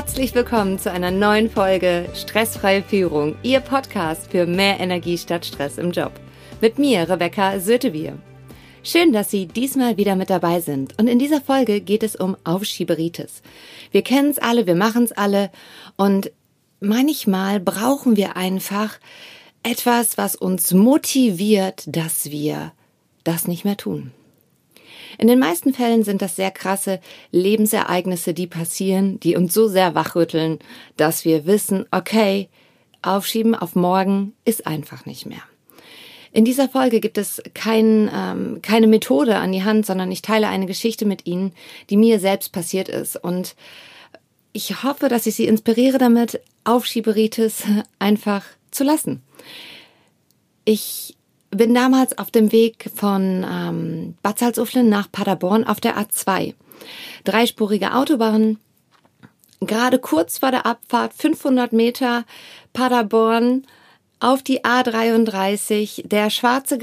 Herzlich willkommen zu einer neuen Folge Stressfreie Führung, Ihr Podcast für mehr Energie statt Stress im Job. Mit mir, Rebecca Sötebier. Schön, dass Sie diesmal wieder mit dabei sind. Und in dieser Folge geht es um Aufschieberitis. Wir kennen es alle, wir machen es alle. Und manchmal brauchen wir einfach etwas, was uns motiviert, dass wir das nicht mehr tun. In den meisten Fällen sind das sehr krasse Lebensereignisse, die passieren, die uns so sehr wachrütteln, dass wir wissen, okay, aufschieben auf morgen ist einfach nicht mehr. In dieser Folge gibt es kein, ähm, keine Methode an die Hand, sondern ich teile eine Geschichte mit Ihnen, die mir selbst passiert ist. Und ich hoffe, dass ich Sie inspiriere damit, Aufschieberitis einfach zu lassen. Ich bin damals auf dem Weg von ähm, Bad Salzuflen nach Paderborn auf der A2. Dreispurige Autobahn. Gerade kurz vor der Abfahrt, 500 Meter Paderborn auf die A33. Der schwarze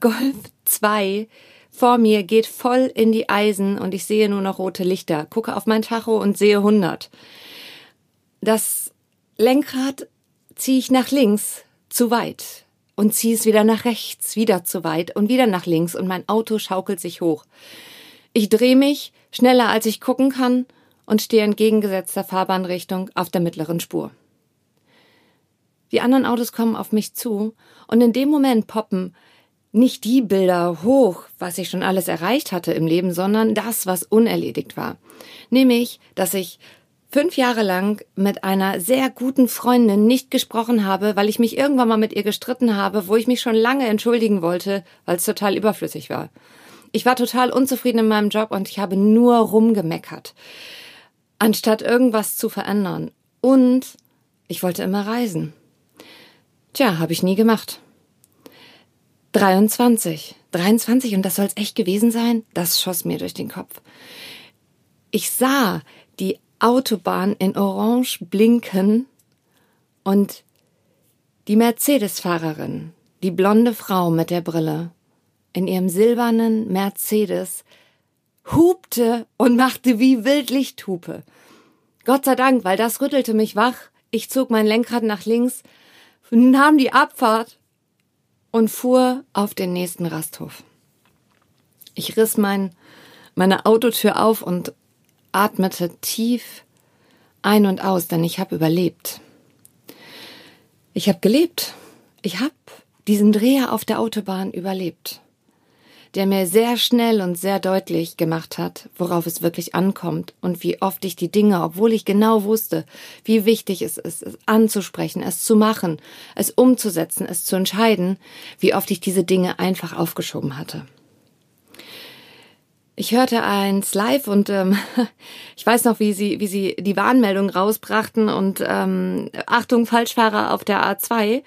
Golf 2 vor mir geht voll in die Eisen und ich sehe nur noch rote Lichter. Gucke auf mein Tacho und sehe 100. Das Lenkrad ziehe ich nach links zu weit und ziehe es wieder nach rechts, wieder zu weit und wieder nach links und mein Auto schaukelt sich hoch. Ich drehe mich schneller als ich gucken kann und stehe entgegengesetzter Fahrbahnrichtung auf der mittleren Spur. Die anderen Autos kommen auf mich zu und in dem Moment poppen nicht die Bilder hoch, was ich schon alles erreicht hatte im Leben, sondern das, was unerledigt war. Nämlich, dass ich fünf Jahre lang mit einer sehr guten Freundin nicht gesprochen habe, weil ich mich irgendwann mal mit ihr gestritten habe, wo ich mich schon lange entschuldigen wollte, weil es total überflüssig war. Ich war total unzufrieden in meinem Job und ich habe nur rumgemeckert, anstatt irgendwas zu verändern. Und ich wollte immer reisen. Tja, habe ich nie gemacht. 23. 23 und das soll's echt gewesen sein? Das schoss mir durch den Kopf. Ich sah die Autobahn in Orange blinken und die Mercedes-Fahrerin, die blonde Frau mit der Brille, in ihrem silbernen Mercedes, hupte und machte wie Wildlichthupe. Gott sei Dank, weil das rüttelte mich wach. Ich zog mein Lenkrad nach links, nahm die Abfahrt und fuhr auf den nächsten Rasthof. Ich riss mein, meine Autotür auf und atmete tief ein und aus, denn ich habe überlebt. Ich habe gelebt. Ich habe diesen Dreher auf der Autobahn überlebt, der mir sehr schnell und sehr deutlich gemacht hat, worauf es wirklich ankommt und wie oft ich die Dinge, obwohl ich genau wusste, wie wichtig es ist, es anzusprechen, es zu machen, es umzusetzen, es zu entscheiden, wie oft ich diese Dinge einfach aufgeschoben hatte. Ich hörte eins live und ähm, ich weiß noch, wie sie, wie sie die Warnmeldung rausbrachten und ähm, Achtung, Falschfahrer auf der A2.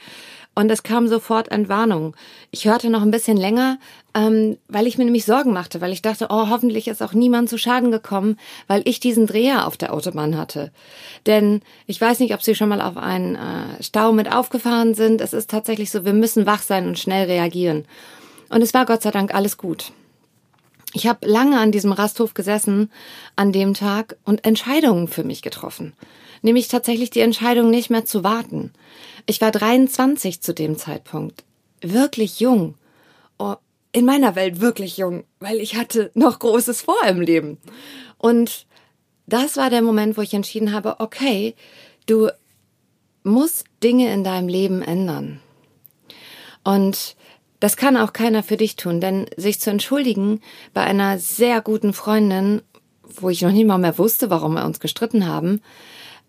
Und es kam sofort Entwarnung. Ich hörte noch ein bisschen länger, ähm, weil ich mir nämlich Sorgen machte, weil ich dachte, oh, hoffentlich ist auch niemand zu Schaden gekommen, weil ich diesen Dreher auf der Autobahn hatte. Denn ich weiß nicht, ob Sie schon mal auf einen äh, Stau mit aufgefahren sind. Es ist tatsächlich so, wir müssen wach sein und schnell reagieren. Und es war Gott sei Dank alles gut. Ich habe lange an diesem Rasthof gesessen an dem Tag und Entscheidungen für mich getroffen. Nämlich tatsächlich die Entscheidung, nicht mehr zu warten. Ich war 23 zu dem Zeitpunkt. Wirklich jung. Oh, in meiner Welt wirklich jung, weil ich hatte noch Großes vor im Leben. Und das war der Moment, wo ich entschieden habe, okay, du musst Dinge in deinem Leben ändern. Und das kann auch keiner für dich tun, denn sich zu entschuldigen bei einer sehr guten Freundin, wo ich noch nie mal mehr wusste, warum wir uns gestritten haben,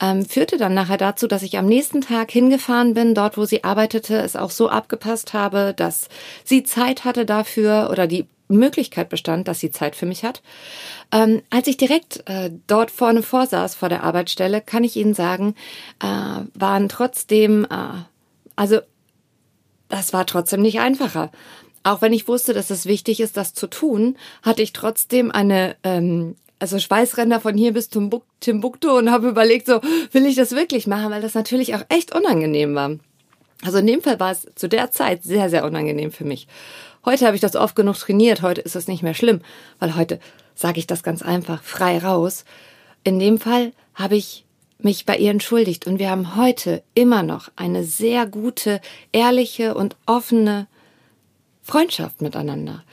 ähm, führte dann nachher dazu, dass ich am nächsten Tag hingefahren bin, dort wo sie arbeitete, es auch so abgepasst habe, dass sie Zeit hatte dafür oder die Möglichkeit bestand, dass sie Zeit für mich hat. Ähm, als ich direkt äh, dort vorne vorsaß vor der Arbeitsstelle, kann ich Ihnen sagen, äh, waren trotzdem, äh, also das war trotzdem nicht einfacher. Auch wenn ich wusste, dass es wichtig ist, das zu tun, hatte ich trotzdem eine, ähm, also Schweißränder von hier bis zum Timbuktu und habe überlegt, so, will ich das wirklich machen, weil das natürlich auch echt unangenehm war. Also in dem Fall war es zu der Zeit sehr, sehr unangenehm für mich. Heute habe ich das oft genug trainiert, heute ist es nicht mehr schlimm, weil heute sage ich das ganz einfach frei raus. In dem Fall habe ich mich bei ihr entschuldigt und wir haben heute immer noch eine sehr gute, ehrliche und offene Freundschaft miteinander.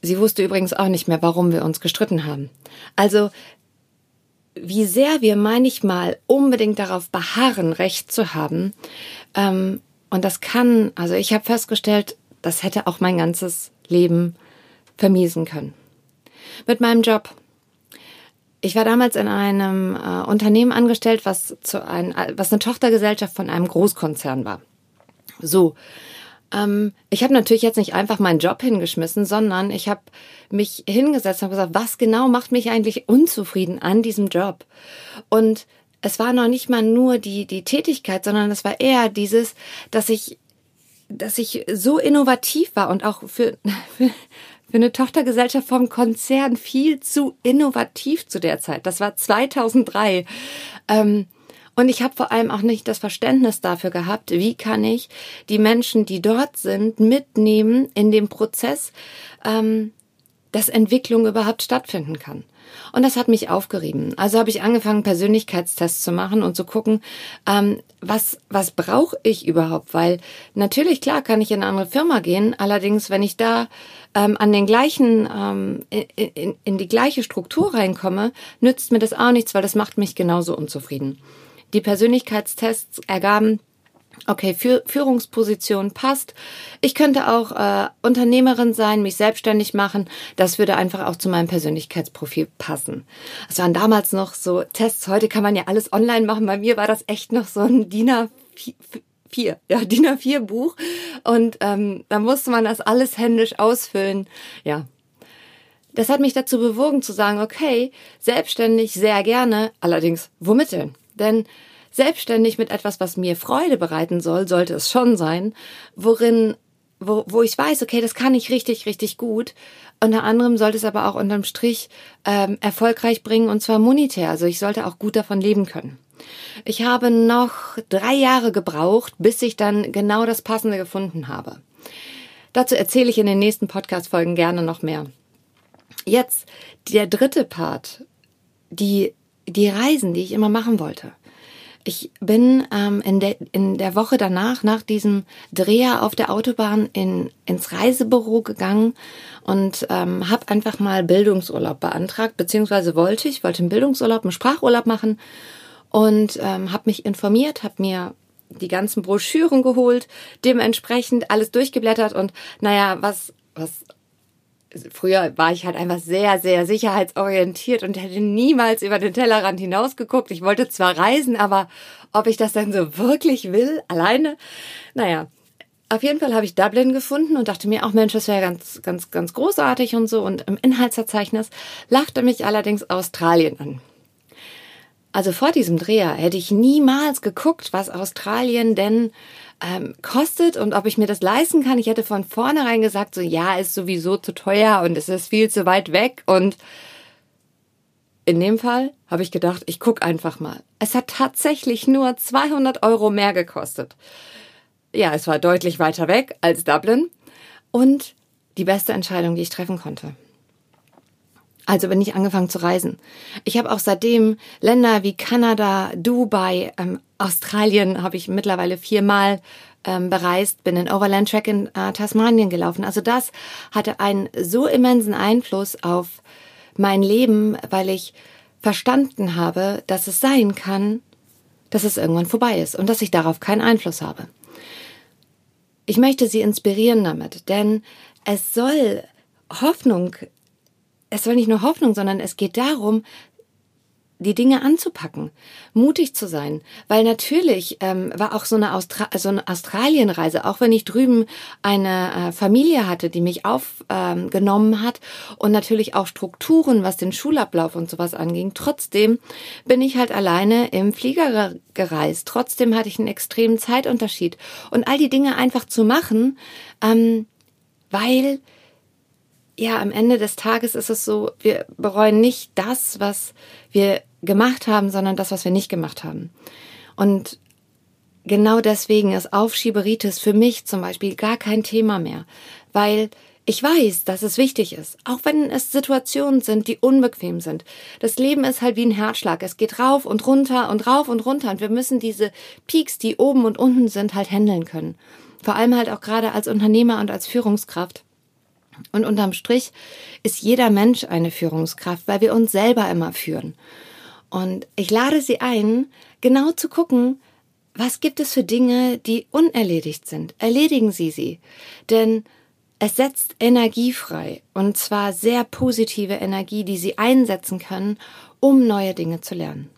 Sie wusste übrigens auch nicht mehr, warum wir uns gestritten haben. Also, wie sehr wir manchmal unbedingt darauf beharren, Recht zu haben. Ähm, und das kann, also ich habe festgestellt, das hätte auch mein ganzes Leben vermiesen können. Mit meinem Job. Ich war damals in einem äh, Unternehmen angestellt, was zu ein, was eine Tochtergesellschaft von einem Großkonzern war. So, ähm, ich habe natürlich jetzt nicht einfach meinen Job hingeschmissen, sondern ich habe mich hingesetzt und gesagt, was genau macht mich eigentlich unzufrieden an diesem Job? Und es war noch nicht mal nur die, die Tätigkeit, sondern es war eher dieses, dass ich, dass ich so innovativ war und auch für, für, für eine Tochtergesellschaft vom Konzern viel zu innovativ zu der Zeit. Das war 2003. Ähm, und ich habe vor allem auch nicht das Verständnis dafür gehabt, wie kann ich die Menschen, die dort sind, mitnehmen in dem Prozess, ähm, dass Entwicklung überhaupt stattfinden kann. Und das hat mich aufgerieben. Also habe ich angefangen, Persönlichkeitstests zu machen und zu gucken, ähm, was, was brauche ich überhaupt? Weil natürlich, klar, kann ich in eine andere Firma gehen. Allerdings, wenn ich da ähm, an den gleichen, ähm, in, in, in die gleiche Struktur reinkomme, nützt mir das auch nichts, weil das macht mich genauso unzufrieden. Die Persönlichkeitstests ergaben, okay, Führungsposition passt. Ich könnte auch äh, Unternehmerin sein, mich selbstständig machen. Das würde einfach auch zu meinem Persönlichkeitsprofil passen. Es waren damals noch so Tests. Heute kann man ja alles online machen. Bei mir war das echt noch so ein DIN A4, ja, DIN A4 Buch. Und ähm, da musste man das alles händisch ausfüllen. Ja. Das hat mich dazu bewogen zu sagen, okay, selbstständig sehr gerne. Allerdings, womit denn? Denn selbstständig mit etwas, was mir Freude bereiten soll, sollte es schon sein, worin, wo, wo ich weiß, okay, das kann ich richtig, richtig gut. Unter anderem sollte es aber auch unterm Strich ähm, erfolgreich bringen und zwar monetär. Also ich sollte auch gut davon leben können. Ich habe noch drei Jahre gebraucht, bis ich dann genau das Passende gefunden habe. Dazu erzähle ich in den nächsten Podcast-Folgen gerne noch mehr. Jetzt der dritte Part, die, die Reisen, die ich immer machen wollte. Ich bin ähm, in, der, in der Woche danach, nach diesem Dreher auf der Autobahn, in, ins Reisebüro gegangen und ähm, habe einfach mal Bildungsurlaub beantragt, beziehungsweise wollte ich, wollte einen Bildungsurlaub, einen Sprachurlaub machen und ähm, habe mich informiert, habe mir die ganzen Broschüren geholt, dementsprechend alles durchgeblättert und naja, was, was früher war ich halt einfach sehr, sehr sicherheitsorientiert und hätte niemals über den Tellerrand hinausgeguckt. Ich wollte zwar reisen, aber ob ich das dann so wirklich will, alleine, naja. Auf jeden Fall habe ich Dublin gefunden und dachte mir, auch Mensch, das wäre ganz, ganz, ganz großartig und so. Und im Inhaltsverzeichnis lachte mich allerdings Australien an. Also vor diesem Dreher hätte ich niemals geguckt, was Australien denn ähm, kostet und ob ich mir das leisten kann. Ich hätte von vornherein gesagt, so ja, ist sowieso zu teuer und es ist viel zu weit weg. Und in dem Fall habe ich gedacht, ich guck einfach mal. Es hat tatsächlich nur 200 Euro mehr gekostet. Ja, es war deutlich weiter weg als Dublin und die beste Entscheidung, die ich treffen konnte. Also bin ich angefangen zu reisen. Ich habe auch seitdem Länder wie Kanada, Dubai, ähm, Australien habe ich mittlerweile viermal ähm, bereist, bin in Overland Track in äh, Tasmanien gelaufen. Also das hatte einen so immensen Einfluss auf mein Leben, weil ich verstanden habe, dass es sein kann, dass es irgendwann vorbei ist und dass ich darauf keinen Einfluss habe. Ich möchte Sie inspirieren damit, denn es soll Hoffnung es soll nicht nur Hoffnung, sondern es geht darum, die Dinge anzupacken, mutig zu sein, weil natürlich ähm, war auch so eine, Austra so eine Australienreise, auch wenn ich drüben eine äh, Familie hatte, die mich aufgenommen ähm, hat und natürlich auch Strukturen, was den Schulablauf und sowas anging. Trotzdem bin ich halt alleine im Flieger gereist. Trotzdem hatte ich einen extremen Zeitunterschied und all die Dinge einfach zu machen, ähm, weil ja, am Ende des Tages ist es so, wir bereuen nicht das, was wir gemacht haben, sondern das, was wir nicht gemacht haben. Und genau deswegen ist Aufschieberitis für mich zum Beispiel gar kein Thema mehr, weil Ich weiß, dass es wichtig ist, auch wenn es Situationen sind, die unbequem sind. Das Leben ist halt wie ein Herzschlag. Es geht rauf und runter und rauf und runter und wir müssen diese Peaks, die oben und unten sind, halt handeln können. Vor allem halt auch gerade als Unternehmer und als Führungskraft. Und unterm Strich ist jeder Mensch eine Führungskraft, weil wir uns selber immer führen. Und ich lade Sie ein, genau zu gucken, was gibt es für Dinge, die unerledigt sind. Erledigen Sie sie. Denn es setzt Energie frei, und zwar sehr positive Energie, die Sie einsetzen können, um neue Dinge zu lernen.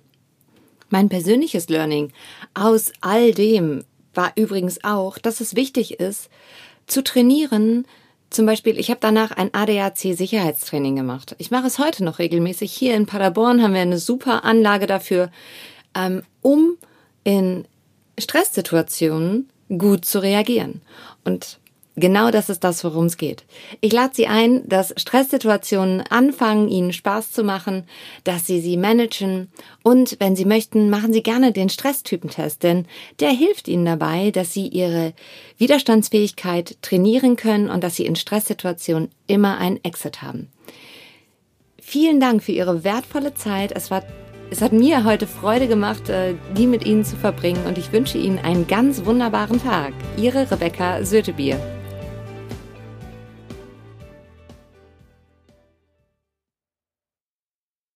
Mein persönliches Learning aus all dem war übrigens auch, dass es wichtig ist, zu trainieren. Zum Beispiel, ich habe danach ein ADAC-Sicherheitstraining gemacht. Ich mache es heute noch regelmäßig. Hier in Paderborn haben wir eine super Anlage dafür, ähm, um in Stresssituationen gut zu reagieren. Und Genau das ist das, worum es geht. Ich lade Sie ein, dass Stresssituationen anfangen, Ihnen Spaß zu machen, dass Sie sie managen und wenn Sie möchten, machen Sie gerne den Stresstypentest, denn der hilft Ihnen dabei, dass Sie Ihre Widerstandsfähigkeit trainieren können und dass Sie in Stresssituationen immer einen Exit haben. Vielen Dank für Ihre wertvolle Zeit. Es war es hat mir heute Freude gemacht, äh, die mit Ihnen zu verbringen und ich wünsche Ihnen einen ganz wunderbaren Tag. Ihre Rebecca Sötebier.